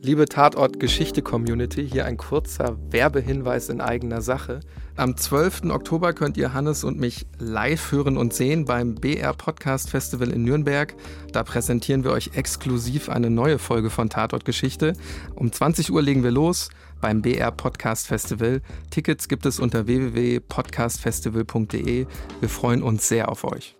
Liebe Tatort-Geschichte-Community, hier ein kurzer Werbehinweis in eigener Sache. Am 12. Oktober könnt ihr Hannes und mich live hören und sehen beim BR Podcast Festival in Nürnberg. Da präsentieren wir euch exklusiv eine neue Folge von Tatort Geschichte. Um 20 Uhr legen wir los beim BR Podcast Festival. Tickets gibt es unter www.podcastfestival.de. Wir freuen uns sehr auf euch.